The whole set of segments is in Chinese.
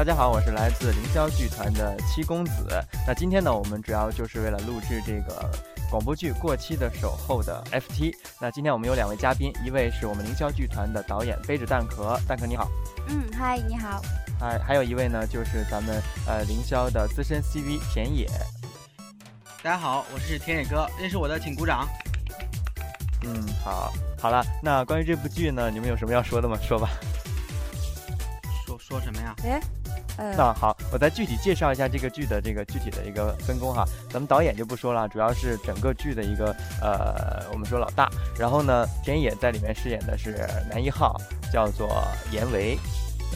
大家好，我是来自凌霄剧团的七公子。那今天呢，我们主要就是为了录制这个广播剧《过期的守候》的 FT。那今天我们有两位嘉宾，一位是我们凌霄剧团的导演背着蛋壳，蛋壳你好。嗯，嗨，你好。还还有一位呢，就是咱们呃凌霄的资深 CV 田野。大家好，我是田野哥，认识我的请鼓掌。嗯，好，好了，那关于这部剧呢，你们有什么要说的吗？说吧。说说什么呀？哎，那好，我再具体介绍一下这个剧的这个具体的一个分工哈。咱们导演就不说了，主要是整个剧的一个呃，我们说老大。然后呢，田野在里面饰演的是男一号，叫做严维，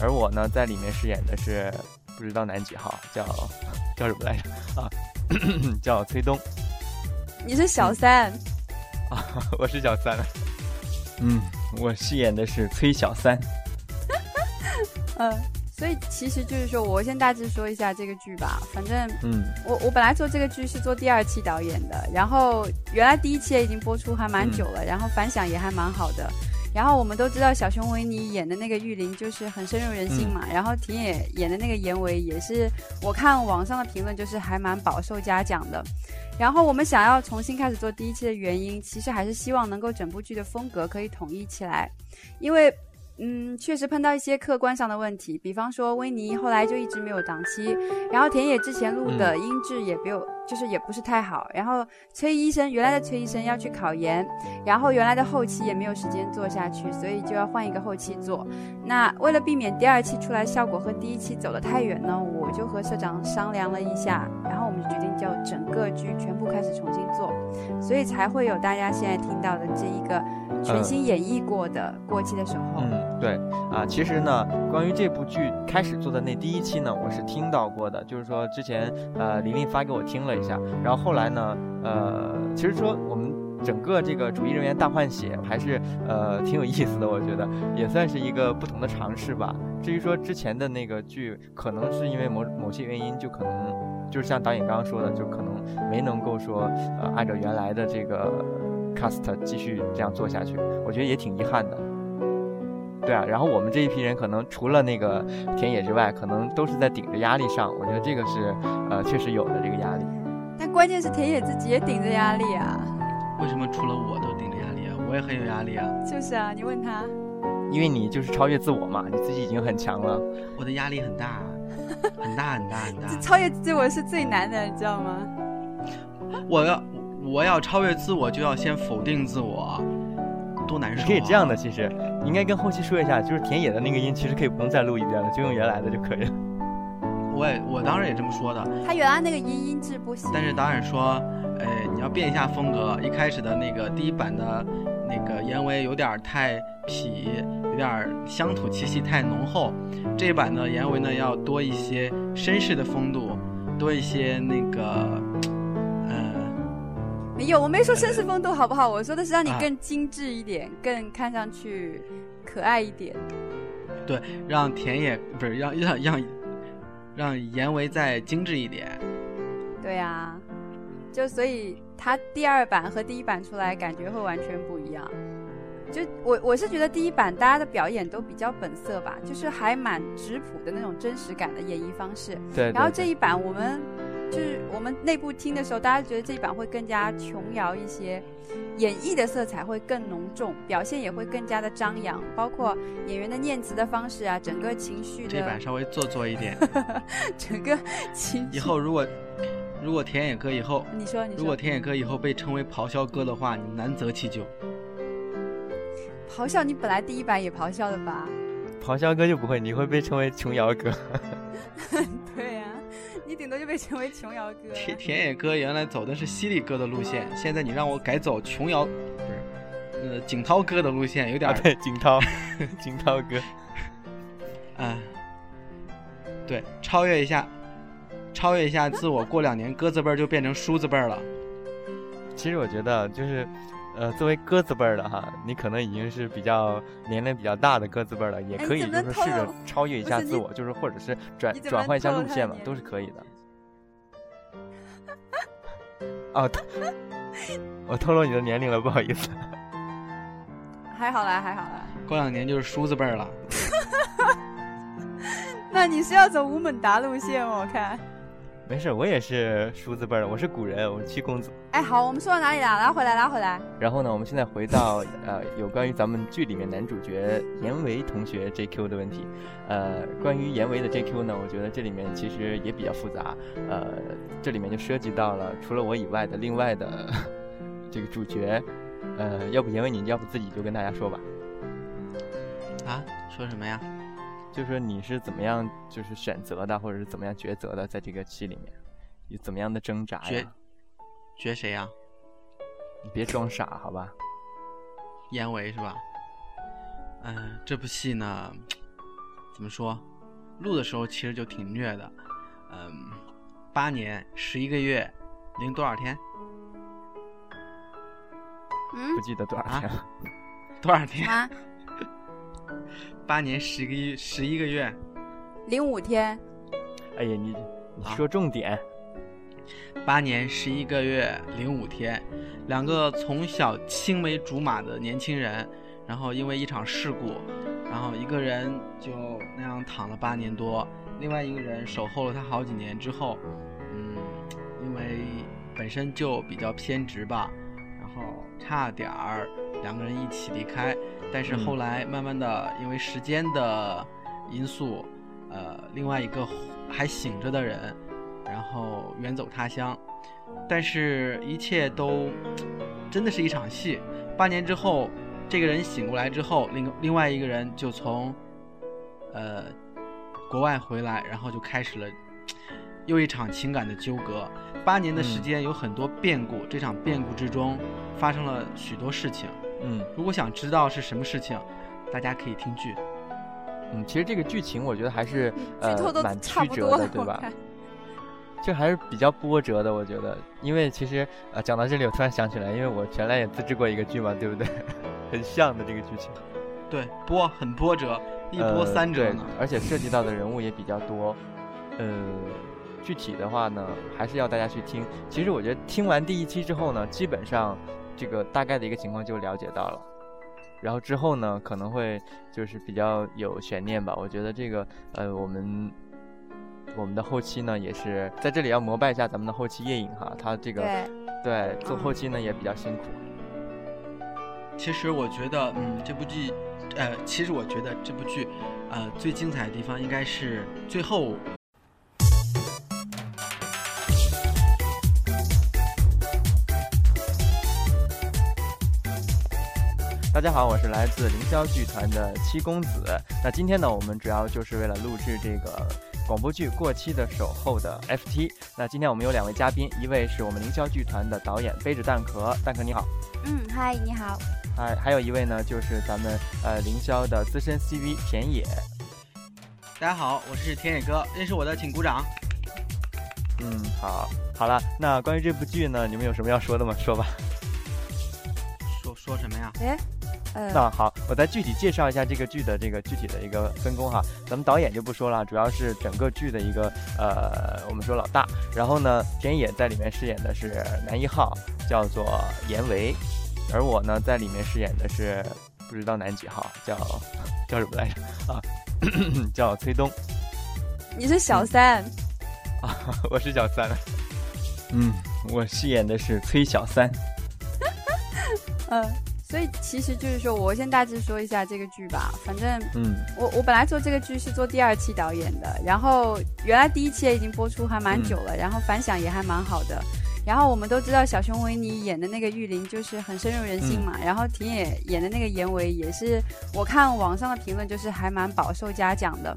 而我呢在里面饰演的是不知道男几号，叫叫什么来着啊？叫崔东。你是小三。啊，我是小三。嗯，我饰演的是崔小三。嗯，所以其实就是说，我先大致说一下这个剧吧。反正，嗯，我我本来做这个剧是做第二期导演的，然后原来第一期也已经播出还蛮久了，然后反响也还蛮好的。然后我们都知道小熊维尼演的那个玉林就是很深入人心嘛，然后田野演的那个严维也是，我看网上的评论就是还蛮饱受嘉奖的。然后我们想要重新开始做第一期的原因，其实还是希望能够整部剧的风格可以统一起来，因为。嗯，确实碰到一些客观上的问题，比方说维尼后来就一直没有档期，然后田野之前录的音质也没有，就是也不是太好，然后崔医生原来的崔医生要去考研，然后原来的后期也没有时间做下去，所以就要换一个后期做。那为了避免第二期出来效果和第一期走得太远呢，我就和社长商量了一下，然后我们就决定叫整个剧全部开始重新做，所以才会有大家现在听到的这一个全新演绎过的过期的时候。对啊，其实呢，关于这部剧开始做的那第一期呢，我是听到过的，就是说之前呃玲玲发给我听了一下，然后后来呢，呃，其实说我们整个这个主义人员大换血还是呃挺有意思的，我觉得也算是一个不同的尝试吧。至于说之前的那个剧，可能是因为某某些原因，就可能就是像导演刚刚说的，就可能没能够说呃按照原来的这个 cast 继续这样做下去，我觉得也挺遗憾的。对啊，然后我们这一批人可能除了那个田野之外，可能都是在顶着压力上。我觉得这个是，呃，确实有的这个压力。但关键是田野自己也顶着压力啊。为什么除了我都顶着压力啊？我也很有压力啊。就是啊，你问他。因为你就是超越自我嘛，你自己已经很强了。我的压力很大，很大很大很大。超越自我是最难的，你知道吗？我要我要超越自我，就要先否定自我。多难受！可以这样的，其实你应该跟后期说一下，就是田野的那个音，其实可以不用再录一遍了，就用原来的就可以了。我也我当时也这么说的。他原来那个音音质不行。但是导演说，哎，你要变一下风格。一开始的那个第一版的那个严维有点太痞，有点乡土气息太浓厚。这一版的严维呢，要多一些绅士的风度，多一些那个。没有，我没说绅士风度好不好？我说的是让你更精致一点，更看上去可爱一点。对，让田野不是让让让让严维再精致一点。对呀，就所以他第二版和第一版出来感觉会完全不一样。就我我是觉得第一版大家的表演都比较本色吧，就是还蛮质朴的那种真实感的演绎方式。对。然后这一版我们。就是我们内部听的时候，大家觉得这一版会更加琼瑶一些，演绎的色彩会更浓重，表现也会更加的张扬，包括演员的念词的方式啊，整个情绪的。这版稍微做作一点。整个情。以后如果如果田野哥以后，你说你说，如果田野哥以后被称为咆哮哥的话，你难择其咎。咆哮，你本来第一版也咆哮的吧？咆哮哥就不会，你会被称为琼瑶哥。对呀。你顶多就被称为琼瑶哥。田田野哥原来走的是犀利哥的路线，现在你让我改走琼瑶，不是，呃，景涛哥的路线，有点对，景涛，景涛哥，啊，对，超越一下，超越一下自我，过两年鸽子辈儿就变成叔子辈儿了。其实我觉得就是。呃，作为鸽子辈儿的哈，你可能已经是比较年龄比较大的鸽子辈儿了，也可以就是试着超越一下自我，就是或者是转转换一下路线嘛，都是可以的。哦，我透露你的年龄了，不好意思。还好啦，还好啦。过两年就是梳子辈儿了。那你是要走吴孟达路线吗？我看。没事，我也是叔字辈的，我是古人，我是七公子。哎，好，我们说到哪里了？拉回来，拉回来。然后呢，我们现在回到呃，有关于咱们剧里面男主角严维同学 JQ 的问题。呃，关于严维的 JQ 呢，我觉得这里面其实也比较复杂。呃，这里面就涉及到了除了我以外的另外的 这个主角。呃，要不严维，你要不自己就跟大家说吧。啊？说什么呀？就是说你是怎么样就是选择的，或者是怎么样抉择的，在这个戏里面有怎么样的挣扎呀？抉谁呀？你别装傻，好吧？严维是吧？嗯，这部戏呢，怎么说？录的时候其实就挺虐的。嗯，八年十一个月零多少天？嗯？不记得多少天了？多少天？八年十个月十一个月，零五天。哎呀，你你说重点。八年十一个月零五天，两个从小青梅竹马的年轻人，然后因为一场事故，然后一个人就那样躺了八年多，另外一个人守候了他好几年之后，嗯，因为本身就比较偏执吧，然后差点儿两个人一起离开。但是后来慢慢的，因为时间的因素，呃，另外一个还醒着的人，然后远走他乡。但是，一切都 真的是一场戏。八年之后，这个人醒过来之后，另另外一个人就从呃国外回来，然后就开始了 又一场情感的纠葛。八年的时间有很多变故，这场变故之中发生了许多事情。嗯，如果想知道是什么事情，大家可以听剧。嗯，其实这个剧情我觉得还是呃蛮曲折的，对吧？就还是比较波折的，我觉得。因为其实呃讲到这里，我突然想起来，因为我原来也自制过一个剧嘛，对不对？很像的这个剧情。对，波很波折，一波三折呢。而且涉及到的人物也比较多。呃，具体的话呢，还是要大家去听。其实我觉得听完第一期之后呢，基本上。这个大概的一个情况就了解到了，然后之后呢，可能会就是比较有悬念吧。我觉得这个呃，我们我们的后期呢，也是在这里要膜拜一下咱们的后期夜影哈，他这个对做后期呢也比较辛苦。其实我觉得，嗯，这部剧，呃，其实我觉得这部剧，呃，最精彩的地方应该是最后。大家好，我是来自凌霄剧团的七公子。那今天呢，我们主要就是为了录制这个广播剧《过期的守候》的 FT。那今天我们有两位嘉宾，一位是我们凌霄剧团的导演背着蛋壳，蛋壳你好。嗯，嗨，你好。嗨，还有一位呢，就是咱们呃凌霄的资深 CV 田野。大家好，我是田野哥，认识我的请鼓掌。嗯，好，好了，那关于这部剧呢，你们有什么要说的吗？说吧。说说什么呀？哎。那好，我再具体介绍一下这个剧的这个具体的一个分工哈。咱们导演就不说了，主要是整个剧的一个呃，我们说老大。然后呢，田野在里面饰演的是男一号，叫做严维，而我呢在里面饰演的是不知道男几号，叫叫什么来着啊？叫崔东。你是小三啊？我是小三。嗯，我饰演的是崔小三。嗯。所以其实就是说，我先大致说一下这个剧吧。反正，嗯，我我本来做这个剧是做第二期导演的，然后原来第一期也已经播出还蛮久了，然后反响也还蛮好的。然后我们都知道小熊维尼演的那个玉林就是很深入人心嘛，然后田野演的那个严维也是，我看网上的评论就是还蛮饱受嘉奖的。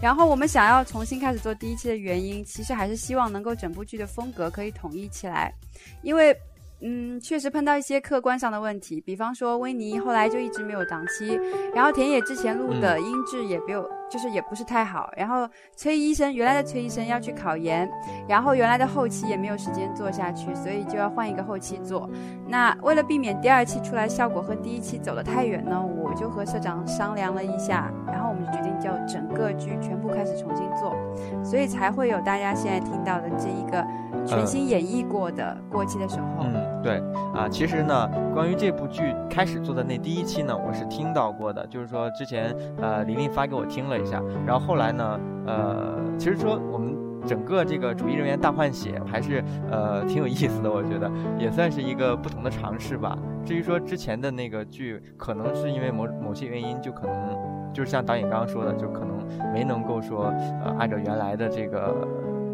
然后我们想要重新开始做第一期的原因，其实还是希望能够整部剧的风格可以统一起来，因为。嗯，确实碰到一些客观上的问题，比方说威尼后来就一直没有档期，然后田野之前录的音质也没有，就是也不是太好，然后崔医生原来的崔医生要去考研，然后原来的后期也没有时间做下去，所以就要换一个后期做。那为了避免第二期出来效果和第一期走得太远呢，我就和社长商量了一下，然后我们就决定叫整个剧全部开始重新做，所以才会有大家现在听到的这一个全新演绎过的过期的时候。对啊，其实呢，关于这部剧开始做的那第一期呢，我是听到过的，就是说之前呃玲玲发给我听了。一下，然后后来呢，呃，其实说我们整个这个主义人员大换血还是呃挺有意思的，我觉得也算是一个不同的尝试吧。至于说之前的那个剧，可能是因为某某些原因，就可能就是像导演刚刚说的，就可能没能够说呃按照原来的这个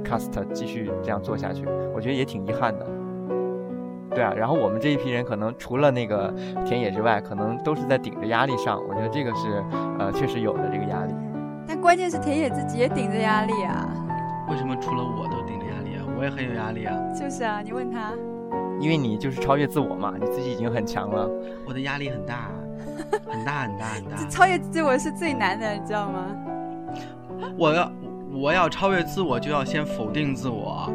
cast 继续这样做下去，我觉得也挺遗憾的。对啊，然后我们这一批人可能除了那个田野之外，可能都是在顶着压力上。我觉得这个是，呃，确实有的这个压力。但关键是田野自己也顶着压力啊。为什么除了我都顶着压力啊？我也很有压力啊。就是啊，你问他。因为你就是超越自我嘛，你自己已经很强了。我的压力很大，很大很大很大。超越自我是最难的，你知道吗？我要我要超越自我，就要先否定自我。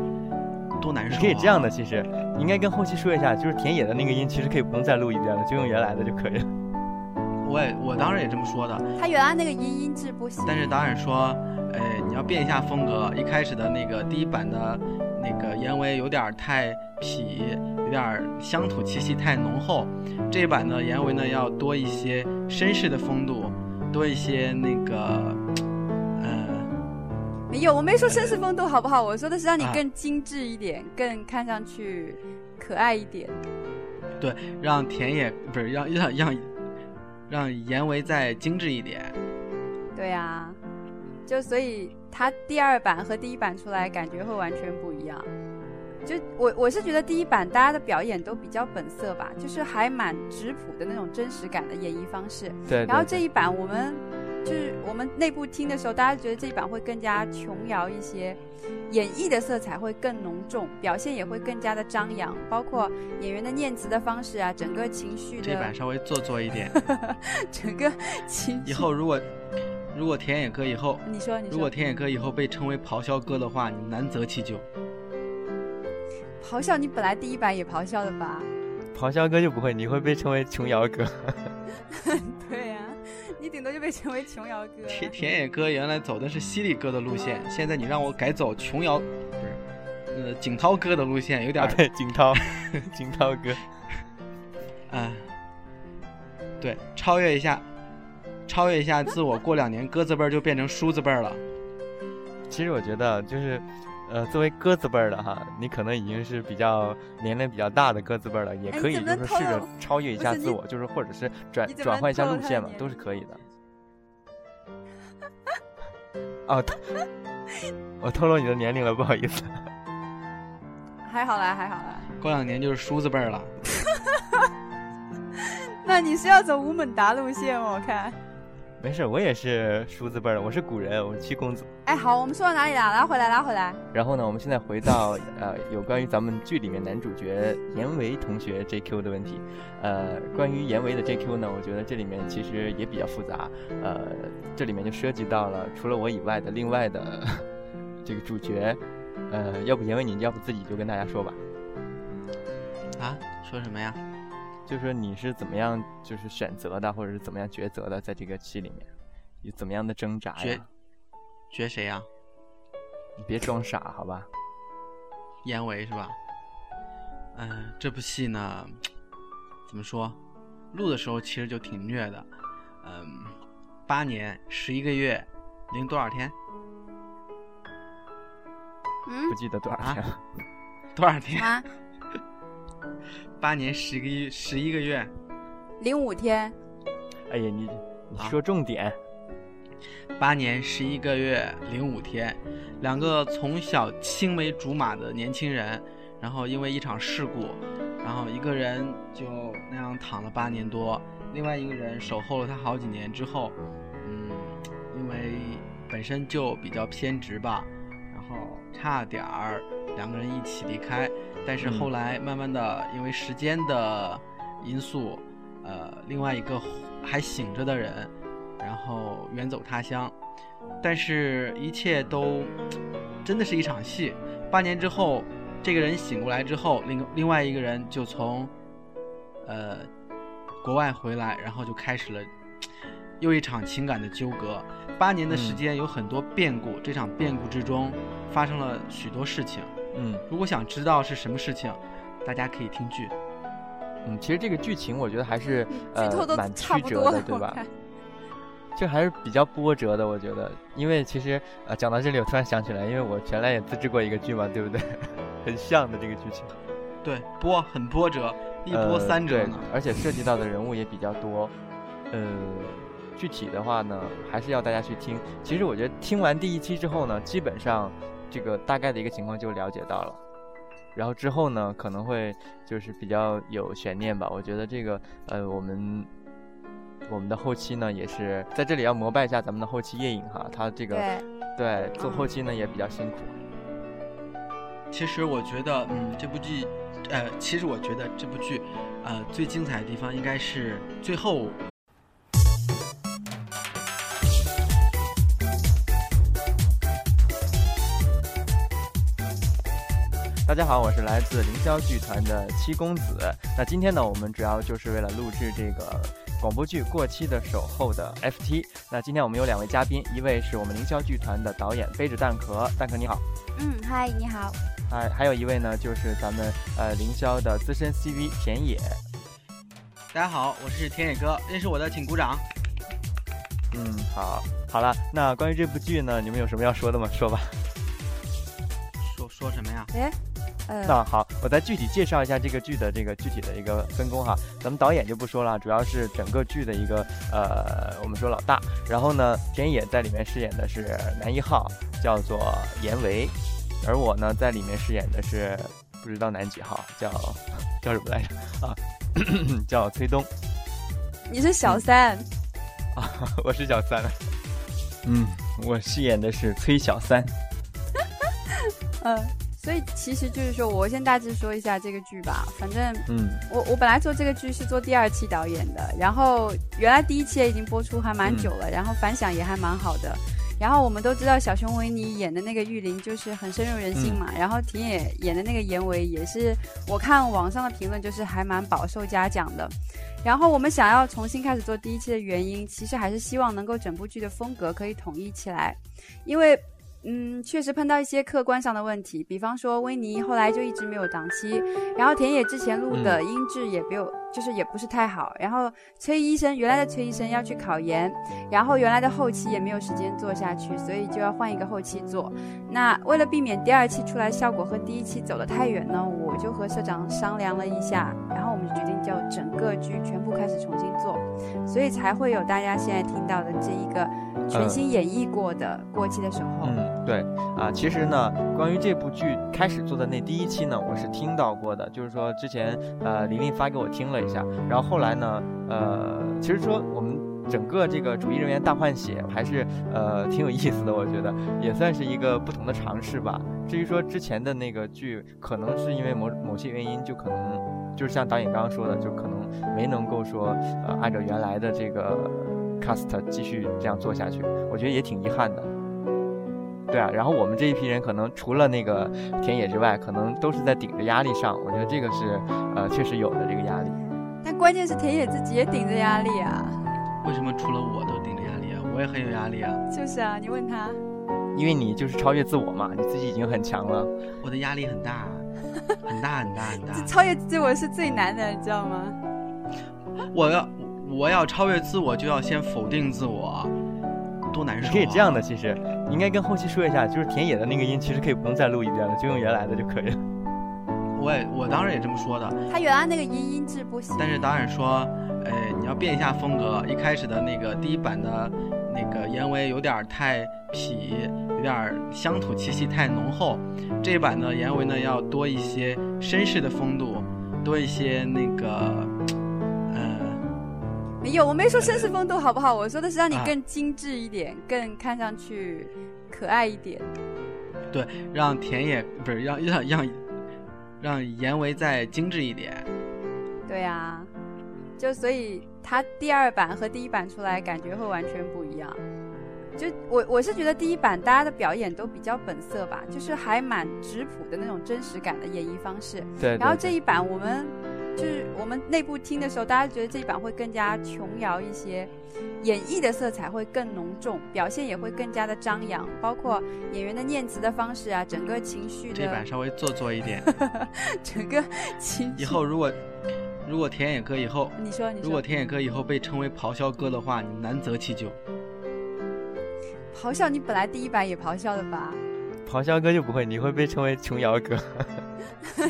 多难受！可以这样的，其实你应该跟后期说一下，就是田野的那个音，其实可以不用再录一遍了，就用原来的就可以了。我也我当然也这么说的。他原来那个音音质不行。但是导演说，哎，你要变一下风格。一开始的那个第一版的那个严维有点太痞，有点乡土气息太浓厚。这一版的严维呢，要多一些绅士的风度，多一些那个。没有，我没说绅士风度好不好？我说的是让你更精致一点，更看上去可爱一点。对，让田野不是让让让让严维再精致一点。对呀，就所以他第二版和第一版出来感觉会完全不一样。就我我是觉得第一版大家的表演都比较本色吧，就是还蛮质朴的那种真实感的演绎方式。对。然后这一版我们。就是我们内部听的时候，大家觉得这一版会更加琼瑶一些，演绎的色彩会更浓重，表现也会更加的张扬，包括演员的念词的方式啊，整个情绪的。这版稍微做作一点。整个情。以后如果如果田野哥以后，你说你说，如果田野哥以后被称为咆哮哥的话，你难择其咎。咆哮，你本来第一版也咆哮的吧？咆哮哥就不会，你会被称为琼瑶哥。顶多就被称为琼瑶哥。田田野哥原来走的是犀利哥的路线，现在你让我改走琼瑶，不是，呃，景涛哥的路线，有点对，景涛，景涛哥，啊，对，超越一下，超越一下自我，过两年鸽子辈儿就变成梳子辈儿了。其实我觉得就是。呃，作为鸽子辈儿的哈，你可能已经是比较年龄比较大的鸽子辈儿了，也可以就是试着超越一下自我，就是或者是转转换一下路线嘛，都是可以的。哦，我透露你的年龄了，不好意思。还好啦，还好啦。过两年就是梳子辈儿了。那你是要走吴孟达路线吗？我看。没事，我也是叔字辈的，我是古人，我是七公子。哎，好，我们说到哪里了？拉回来，拉回来。然后呢，我们现在回到呃，有关于咱们剧里面男主角严维同学 JQ 的问题。呃，关于严维的 JQ 呢，我觉得这里面其实也比较复杂。呃，这里面就涉及到了除了我以外的另外的这个主角。呃，要不严维你要不自己就跟大家说吧。啊？说什么呀？就是说你是怎么样就是选择的，或者是怎么样抉择的，在这个戏里面有怎么样的挣扎呀？抉谁呀？你别装傻，好吧？严维是吧？嗯，这部戏呢，怎么说？录的时候其实就挺虐的。嗯，八年十一个月零多少天？嗯，不记得多少天了。多少天？八年十个月十一个月，零五天。哎呀，你你说重点。八年十一个月零五天，两个从小青梅竹马的年轻人，然后因为一场事故，然后一个人就那样躺了八年多，另外一个人守候了他好几年之后，嗯，因为本身就比较偏执吧，然后差点儿两个人一起离开。但是后来慢慢的，因为时间的因素，呃，另外一个还醒着的人，然后远走他乡。但是，一切都真的是一场戏。八年之后，这个人醒过来之后，另另外一个人就从呃国外回来，然后就开始了又一场情感的纠葛。八年的时间有很多变故，这场变故之中发生了许多事情。嗯，如果想知道是什么事情，大家可以听剧。嗯，其实这个剧情我觉得还是呃蛮曲折的，对吧？就还是比较波折的，我觉得。因为其实呃，讲到这里，我突然想起来，因为我原来也自制过一个剧嘛，对不对？很像的这个剧情。对，波很波折，一波三折呢。而且涉及到的人物也比较多。呃，具体的话呢，还是要大家去听。其实我觉得听完第一期之后呢，基本上这个大概的一个情况就了解到了。然后之后呢，可能会就是比较有悬念吧。我觉得这个呃，我们我们的后期呢，也是在这里要膜拜一下咱们的后期夜影哈，他这个对做后期呢也比较辛苦。其实我觉得，嗯，这部剧，呃，其实我觉得这部剧，呃，最精彩的地方应该是最后。大家好，我是来自凌霄剧团的七公子。那今天呢，我们主要就是为了录制这个广播剧《过期的守候》的 FT。那今天我们有两位嘉宾，一位是我们凌霄剧团的导演背着蛋壳，蛋壳你好。嗯，嗨，你好。嗨还有一位呢，就是咱们呃凌霄的资深 CV 田野。大家好，我是田野哥，认识我的请鼓掌。嗯，好，好了，那关于这部剧呢，你们有什么要说的吗？说吧。说说什么呀？哎。那好，我再具体介绍一下这个剧的这个具体的一个分工哈。咱们导演就不说了，主要是整个剧的一个呃，我们说老大。然后呢，田野在里面饰演的是男一号，叫做严维，而我呢在里面饰演的是不知道男几号，叫叫什么来着啊？叫崔东。你是小三啊？我是小三。嗯，我饰演的是崔小三。嗯。所以其实就是说，我先大致说一下这个剧吧。反正，嗯，我我本来做这个剧是做第二期导演的，然后原来第一期也已经播出还蛮久了，然后反响也还蛮好的。然后我们都知道小熊维尼演的那个玉林就是很深入人心嘛，然后田野演的那个严维也是，我看网上的评论就是还蛮饱受嘉奖的。然后我们想要重新开始做第一期的原因，其实还是希望能够整部剧的风格可以统一起来，因为。嗯，确实碰到一些客观上的问题，比方说维尼后来就一直没有档期，然后田野之前录的音质也没有，就是也不是太好，然后崔医生原来的崔医生要去考研，然后原来的后期也没有时间做下去，所以就要换一个后期做。那为了避免第二期出来效果和第一期走得太远呢，我就和社长商量了一下，然后我们就决定叫整个剧全部开始重新做，所以才会有大家现在听到的这一个。全新演绎过的过期的时候，嗯，对啊，其实呢，关于这部剧开始做的那第一期呢，我是听到过的，就是说之前呃玲玲发给我听了一下，然后后来呢，呃，其实说我们整个这个主艺人员大换血还是呃挺有意思的，我觉得也算是一个不同的尝试吧。至于说之前的那个剧，可能是因为某某些原因，就可能就是像导演刚刚说的，就可能没能够说呃按照原来的这个。cast 继续这样做下去，我觉得也挺遗憾的。对啊，然后我们这一批人可能除了那个田野之外，可能都是在顶着压力上。我觉得这个是呃确实有的这个压力。但关键是田野自己也顶着压力啊。为什么除了我都顶着压力啊？我也很有压力啊。就是啊，你问他。因为你就是超越自我嘛，你自己已经很强了。我的压力很大，很大很大很大。超越自我是最难的，你知道吗？我要。我要超越自我，就要先否定自我，多难受！可以这样的，其实你应该跟后期说一下，就是田野的那个音，其实可以不用再录一遍了，就用原来的就可以了。我也，我当时也这么说的。他原来那个音音质不行。但是导演说，呃，你要变一下风格，一开始的那个第一版的那个严维有点太痞，有点乡土气息太浓厚，这一版的严维呢要多一些绅士的风度，多一些那个。没有，我没说绅士风度好不好？我说的是让你更精致一点，更看上去可爱一点。对，让田野不是让让让让颜维再精致一点。对呀，就所以他第二版和第一版出来感觉会完全不一样。就我我是觉得第一版大家的表演都比较本色吧，就是还蛮质朴的那种真实感的演绎方式。对。然后这一版我们。就是我们内部听的时候，大家觉得这一版会更加琼瑶一些，演绎的色彩会更浓重，表现也会更加的张扬，包括演员的念词的方式啊，整个情绪的。这版稍微做作一点。整个情。以后如果如果田野哥以后，你说你说，如果田野哥以后被称为咆哮哥的话，你难择其咎。咆哮，你本来第一版也咆哮的吧？咆哮哥就不会，你会被称为琼瑶哥。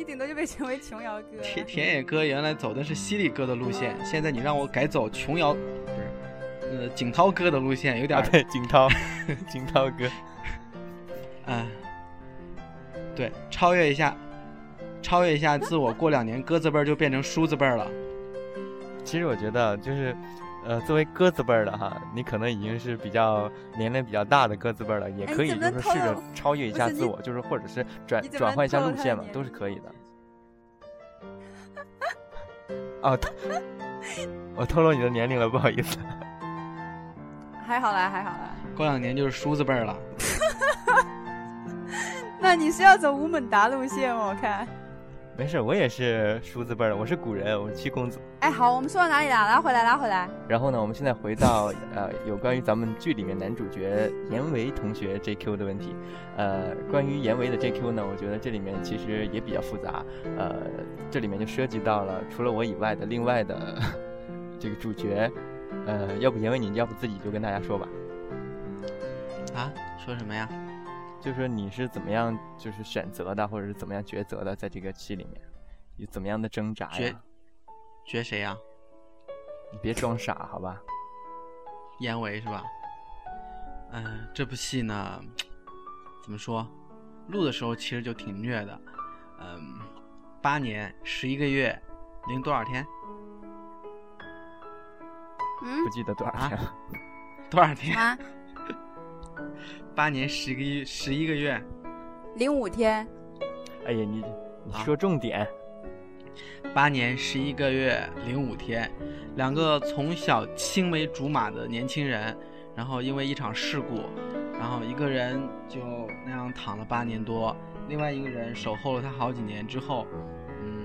你顶多就被称为琼瑶哥。田田野哥原来走的是犀利哥的路线，现在你让我改走琼瑶，不是，呃，景涛哥的路线，有点对，景涛，景涛哥。啊，对，超越一下，超越一下自我，过两年鸽子辈儿就变成梳子辈儿了。其实我觉得就是。呃，作为鸽子辈儿的哈，你可能已经是比较年龄比较大的鸽子辈儿了，也可以就是试着超越一下自我，就是或者是转转换一下路线嘛，都是可以的。哦，我透露你的年龄了，不好意思。还好啦，还好啦。过两年就是梳子辈儿了。那你是要走吴孟达路线吗？我看。没事，我也是叔字辈的，我是古人，我是七公子。哎，好，我们说到哪里了？拉回来，拉回来。然后呢，我们现在回到呃，有关于咱们剧里面男主角严维同学 JQ 的问题。呃，关于严维的 JQ 呢，我觉得这里面其实也比较复杂。呃，这里面就涉及到了除了我以外的另外的 这个主角。呃，要不严维你要不自己就跟大家说吧。啊？说什么呀？就说你是怎么样，就是选择的，或者是怎么样抉择的，在这个戏里面，有怎么样的挣扎呀？抉谁呀？你别装傻，好吧？严维是吧？嗯，这部戏呢，怎么说？录的时候其实就挺虐的。嗯，八年十一个月零多少天？嗯，不记得多少天了。多少天？八年十个月十一个月，零五天。哎呀，你你说重点。八年十一个月零五天，两个从小青梅竹马的年轻人，然后因为一场事故，然后一个人就那样躺了八年多，另外一个人守候了他好几年之后，嗯，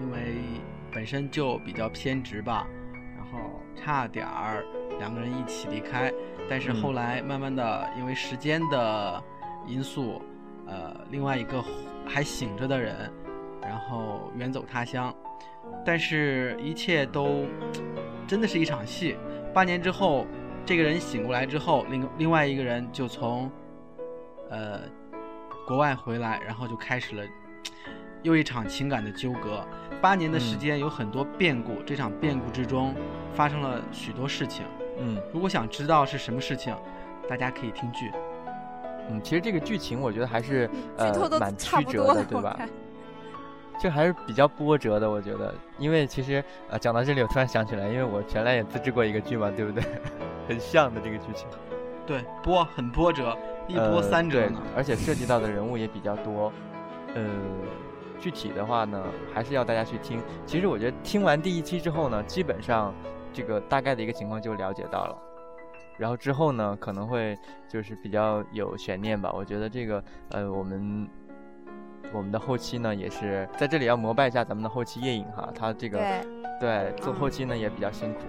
因为本身就比较偏执吧，然后差点儿两个人一起离开。但是后来慢慢的，因为时间的因素，呃，另外一个还醒着的人，然后远走他乡。但是，一切都真的是一场戏。八年之后，这个人醒过来之后，另另外一个人就从呃国外回来，然后就开始了又一场情感的纠葛。八年的时间有很多变故，这场变故之中发生了许多事情。嗯，如果想知道是什么事情，大家可以听剧。嗯，其实这个剧情我觉得还是呃蛮曲折的，对吧？这还是比较波折的，我觉得。因为其实呃讲到这里，我突然想起来，因为我原来也自制过一个剧嘛，对不对？很像的这个剧情。对，波很波折，一波三折呢。而且涉及到的人物也比较多。呃，具体的话呢，还是要大家去听。其实我觉得听完第一期之后呢，基本上。这个大概的一个情况就了解到了，然后之后呢可能会就是比较有悬念吧。我觉得这个呃，我们我们的后期呢也是在这里要膜拜一下咱们的后期夜影哈，他这个对做后期呢也比较辛苦。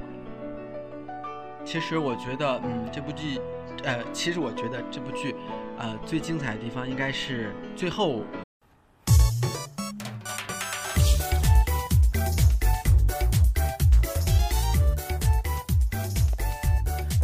其实我觉得，嗯，这部剧，呃，其实我觉得这部剧，呃，最精彩的地方应该是最后。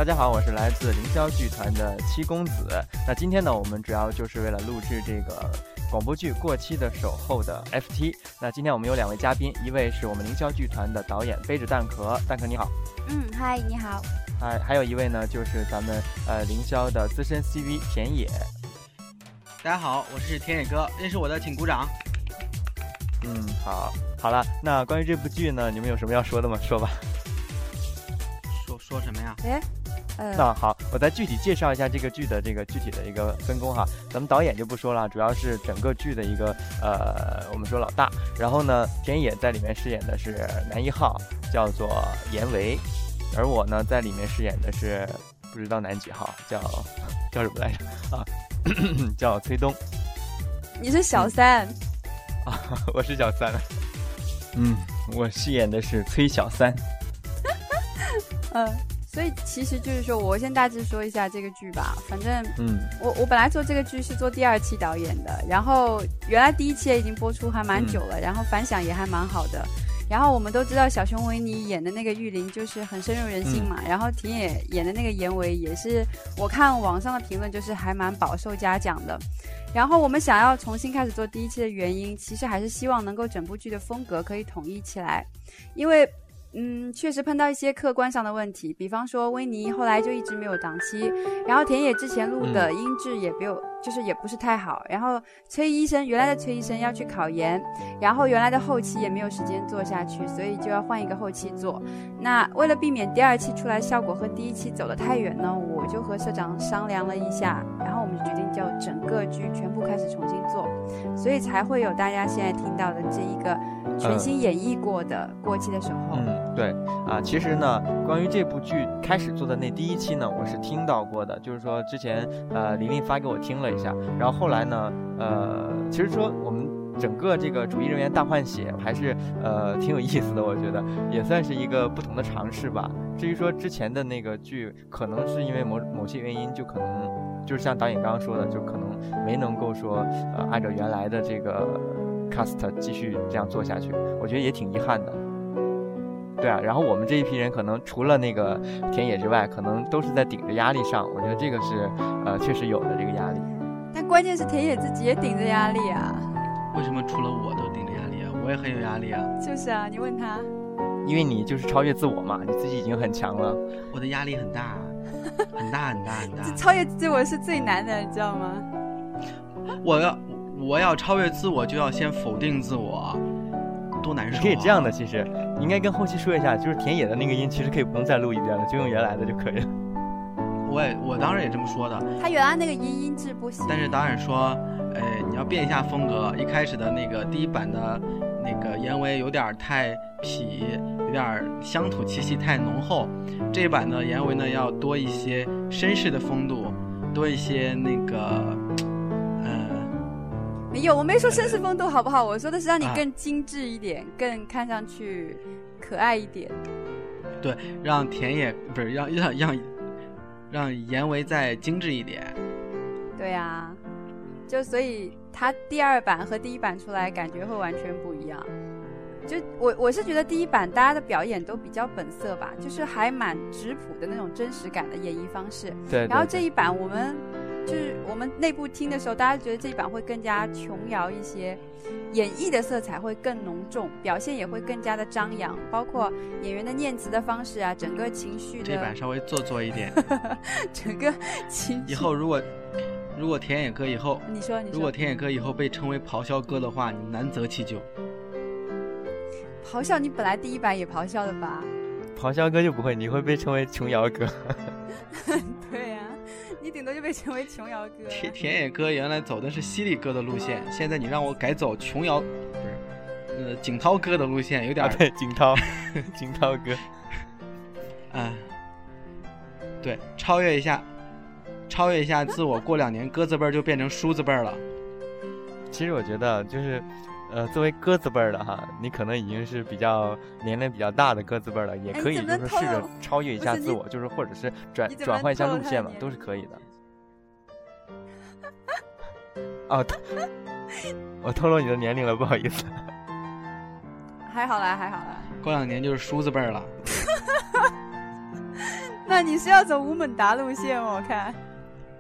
大家好，我是来自凌霄剧团的七公子。那今天呢，我们主要就是为了录制这个广播剧《过期的守候》的 FT。那今天我们有两位嘉宾，一位是我们凌霄剧团的导演背着蛋壳，蛋壳你好。嗯，嗨，你好。嗨，还有一位呢，就是咱们呃凌霄的资深 CV 田野。大家好，我是田野哥，认识我的请鼓掌。嗯，好，好了，那关于这部剧呢，你们有什么要说的吗？说吧。说说什么呀？哎。那好，我再具体介绍一下这个剧的这个具体的一个分工哈。咱们导演就不说了，主要是整个剧的一个呃，我们说老大。然后呢，田野在里面饰演的是男一号，叫做严维，而我呢在里面饰演的是不知道男几号，叫 叫什么来着啊？叫崔东。你是小三 啊？我是小三。嗯，我饰演的是崔小三。嗯。所以其实就是说，我先大致说一下这个剧吧。反正，嗯，我我本来做这个剧是做第二期导演的，然后原来第一期也已经播出还蛮久了，然后反响也还蛮好的。然后我们都知道小熊维尼演的那个玉林就是很深入人心嘛，然后田野演的那个严维也是我看网上的评论就是还蛮饱受嘉奖的。然后我们想要重新开始做第一期的原因，其实还是希望能够整部剧的风格可以统一起来，因为。嗯，确实碰到一些客观上的问题，比方说维尼后来就一直没有档期，然后田野之前录的音质也没有，就是也不是太好，然后崔医生原来的崔医生要去考研，然后原来的后期也没有时间做下去，所以就要换一个后期做。那为了避免第二期出来效果和第一期走得太远呢，我就和社长商量了一下，然后我们就决定叫整个剧全部开始重新做，所以才会有大家现在听到的这一个。全新演绎过的过期的时候，嗯，对啊，其实呢，关于这部剧开始做的那第一期呢，我是听到过的，就是说之前呃玲玲发给我听了一下，然后后来呢，呃，其实说我们整个这个主艺人员大换血还是呃挺有意思的，我觉得也算是一个不同的尝试吧。至于说之前的那个剧，可能是因为某某些原因，就可能就是像导演刚刚说的，就可能没能够说呃按照原来的这个。cast 继续这样做下去，我觉得也挺遗憾的。对啊，然后我们这一批人可能除了那个田野之外，可能都是在顶着压力上。我觉得这个是呃确实有的这个压力。但关键是田野自己也顶着压力啊。为什么除了我都顶着压力啊？我也很有压力啊。就是啊，你问他。因为你就是超越自我嘛，你自己已经很强了。我的压力很大，很大很大很大。超越自我是最难的，你知道吗？我要。我要超越自我，就要先否定自我，多难受！可以这样的，其实你应该跟后期说一下，就是田野的那个音，其实可以不用再录一遍了，就用原来的就可以了。我也我当时也这么说的。他原来那个音音质不行。但是导演说，呃，你要变一下风格，一开始的那个第一版的那个严维有点太痞，有点乡土气息太浓厚，这一版的严维呢要多一些绅士的风度，多一些那个。没有，我没说绅士风度好不好？我说的是让你更精致一点，更看上去可爱一点。对，让田野不是让让让让严维再精致一点。对呀，就所以他第二版和第一版出来感觉会完全不一样。就我我是觉得第一版大家的表演都比较本色吧，就是还蛮质朴的那种真实感的演绎方式。对。然后这一版我们。就是我们内部听的时候，大家觉得这一版会更加琼瑶一些，演绎的色彩会更浓重，表现也会更加的张扬，包括演员的念词的方式啊，整个情绪。这版稍微做作一点。整个情。以后如果如果田野哥以后，你说你说，如果田野哥以后被称为咆哮哥的话，你难择其咎。咆哮，你本来第一版也咆哮的吧？咆哮哥就不会，你会被称为琼瑶哥。对呀。你顶多就被称为琼瑶哥。田田野哥原来走的是犀利哥的路线，现在你让我改走琼瑶，不是，呃，景涛哥的路线，有点对，景涛，景涛哥，啊，对，超越一下，超越一下自我，过两年鸽子辈儿就变成梳子辈儿了。其实我觉得就是。呃，作为鸽子辈儿的哈，你可能已经是比较年龄比较大的鸽子辈儿了，也可以就是试着超越一下自我，就是或者是转转换一下路线嘛，都是可以的。哦，我透露你的年龄了，不好意思。还好啦，还好啦。过两年就是叔子辈儿了。那你是要走吴孟达路线我看。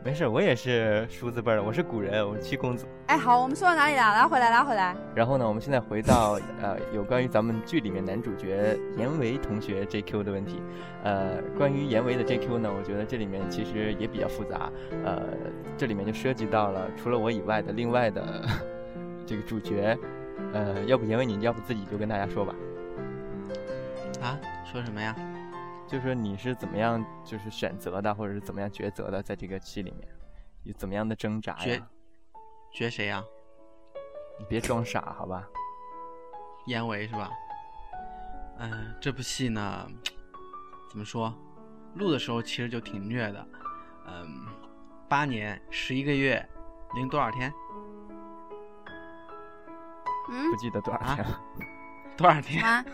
没事，我也是数字辈的，我是古人，我是七公子。哎，好，我们说到哪里了？拉回来，拉回来。然后呢，我们现在回到呃，有关于咱们剧里面男主角严维同学 JQ 的问题。呃，关于严维的 JQ 呢，我觉得这里面其实也比较复杂。呃，这里面就涉及到了除了我以外的另外的 这个主角。呃，要不严维，你要不自己就跟大家说吧。啊？说什么呀？就说你是怎么样，就是选择的，或者是怎么样抉择的，在这个戏里面，有怎么样的挣扎呀？抉谁呀？你别装傻，好吧？严维是吧？嗯，这部戏呢，怎么说？录的时候其实就挺虐的。嗯，八年十一个月零多少天？嗯，不记得多少天了。多少天？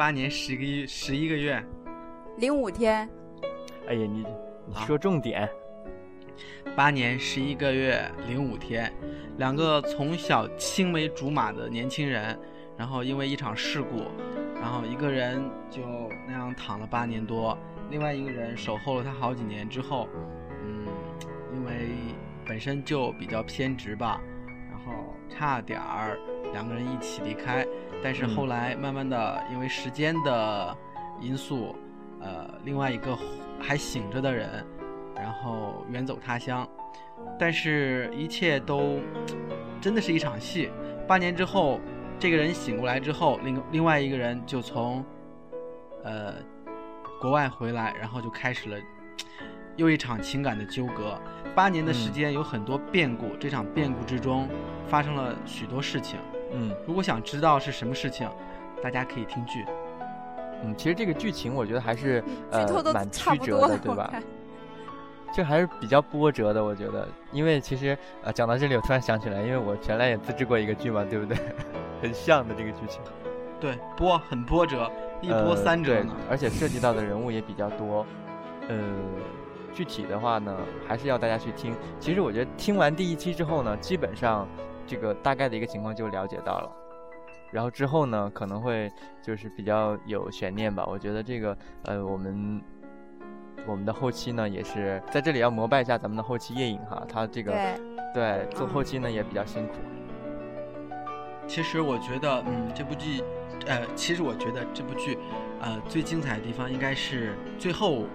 八年十个月十一个月，零五天。哎呀，你你说重点。八年十一个月零五天，两个从小青梅竹马的年轻人，然后因为一场事故，然后一个人就那样躺了八年多，另外一个人守候了他好几年之后，嗯，因为本身就比较偏执吧，然后差点儿两个人一起离开，但是后来慢慢的因为时间的因素，呃，另外一个还醒着的人，然后远走他乡。但是，一切都真的是一场戏。八年之后，这个人醒过来之后，另另外一个人就从呃国外回来，然后就开始了又一场情感的纠葛。八年的时间有很多变故，这场变故之中发生了许多事情。嗯，如果想知道是什么事情，大家可以听剧。嗯，其实这个剧情我觉得还是呃蛮曲折的，对吧？就还是比较波折的，我觉得，因为其实呃，讲到这里，我突然想起来，因为我原来也自制过一个剧嘛，对不对？很像的这个剧情，对，波很波折，一波三折呢，而且涉及到的人物也比较多。呃，具体的话呢，还是要大家去听。其实我觉得听完第一期之后呢，基本上这个大概的一个情况就了解到了。然后之后呢，可能会就是比较有悬念吧。我觉得这个呃，我们。我们的后期呢，也是在这里要膜拜一下咱们的后期夜影哈，他这个对做后期呢也比较辛苦。其实我觉得，嗯，这部剧，呃，其实我觉得这部剧，呃，最精彩的地方应该是最后